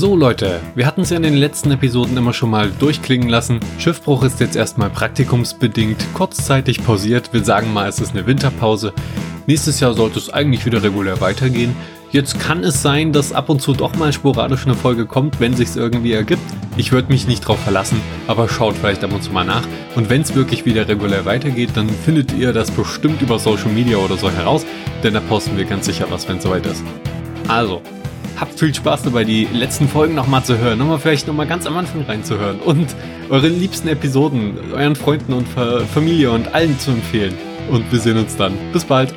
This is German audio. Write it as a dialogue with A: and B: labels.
A: So Leute, wir hatten es ja in den letzten Episoden immer schon mal durchklingen lassen. Schiffbruch ist jetzt erstmal praktikumsbedingt kurzzeitig pausiert. Wir sagen mal, es ist eine Winterpause. Nächstes Jahr sollte es eigentlich wieder regulär weitergehen. Jetzt kann es sein, dass ab und zu doch mal sporadisch eine Folge kommt, wenn sich's irgendwie ergibt. Ich würde mich nicht drauf verlassen, aber schaut vielleicht ab und zu mal nach. Und wenn es wirklich wieder regulär weitergeht, dann findet ihr das bestimmt über Social Media oder so heraus, denn da posten wir ganz sicher was, wenn es soweit ist. Also, habt viel Spaß dabei, die letzten Folgen nochmal zu hören, nochmal vielleicht nochmal ganz am Anfang reinzuhören und eure liebsten Episoden euren Freunden und Familie und allen zu empfehlen. Und wir sehen uns dann. Bis bald.